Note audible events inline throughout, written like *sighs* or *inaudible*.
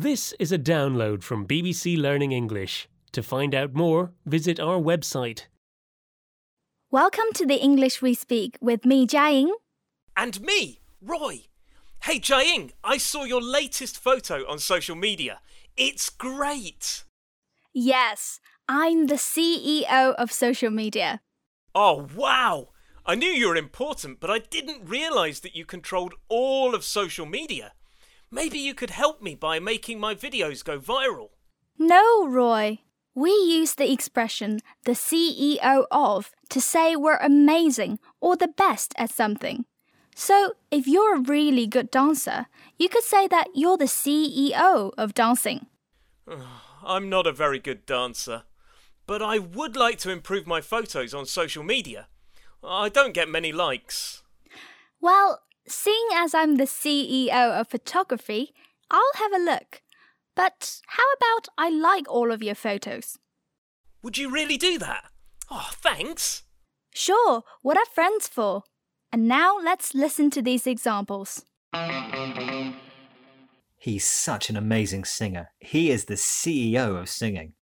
This is a download from BBC Learning English. To find out more, visit our website. Welcome to the English we speak with me, Jiaying. And me, Roy. Hey, Jiaying, I saw your latest photo on social media. It's great. Yes, I'm the CEO of social media. Oh, wow. I knew you were important, but I didn't realise that you controlled all of social media. Maybe you could help me by making my videos go viral. No, Roy. We use the expression the CEO of to say we're amazing or the best at something. So, if you're a really good dancer, you could say that you're the CEO of dancing. *sighs* I'm not a very good dancer, but I would like to improve my photos on social media. I don't get many likes. Well, seeing as I'm the CEO of photography, I'll have a look. But how about I like all of your photos? Would you really do that? Oh, thanks. Sure, what are friends for? And now let's listen to these examples. He's such an amazing singer. He is the CEO of singing.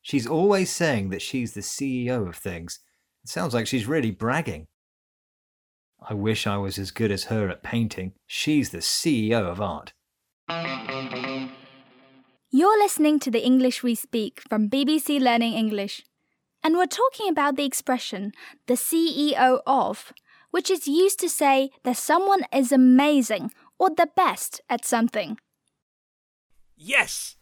She's always saying that she's the CEO of things. It sounds like she's really bragging. I wish I was as good as her at painting. She's the CEO of art. You're listening to the English we speak from BBC Learning English. And we're talking about the expression the CEO of, which is used to say that someone is amazing or the best at something. Yes,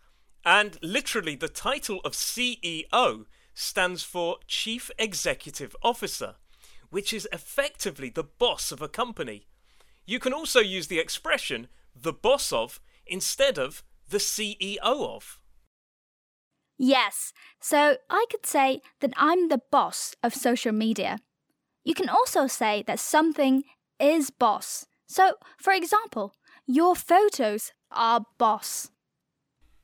and literally the title of CEO stands for Chief Executive Officer, which is effectively the boss of a company. You can also use the expression the boss of instead of the CEO of. Yes, so I could say that I'm the boss of social media. You can also say that something is boss. So, for example, your photos are boss.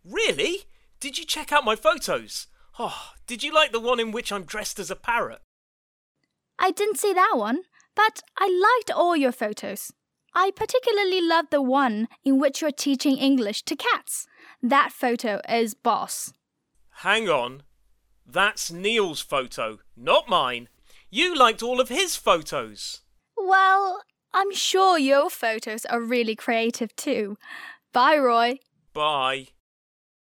Really? Did you check out my photos? Oh, did you like the one in which I'm dressed as a parrot? I didn't see that one, but I liked all your photos. I particularly love the one in which you're teaching English to cats. That photo is boss. Hang on. That's Neil's photo, not mine. You liked all of his photos. Well, I'm sure your photos are really creative too. Bye, Roy. Bye.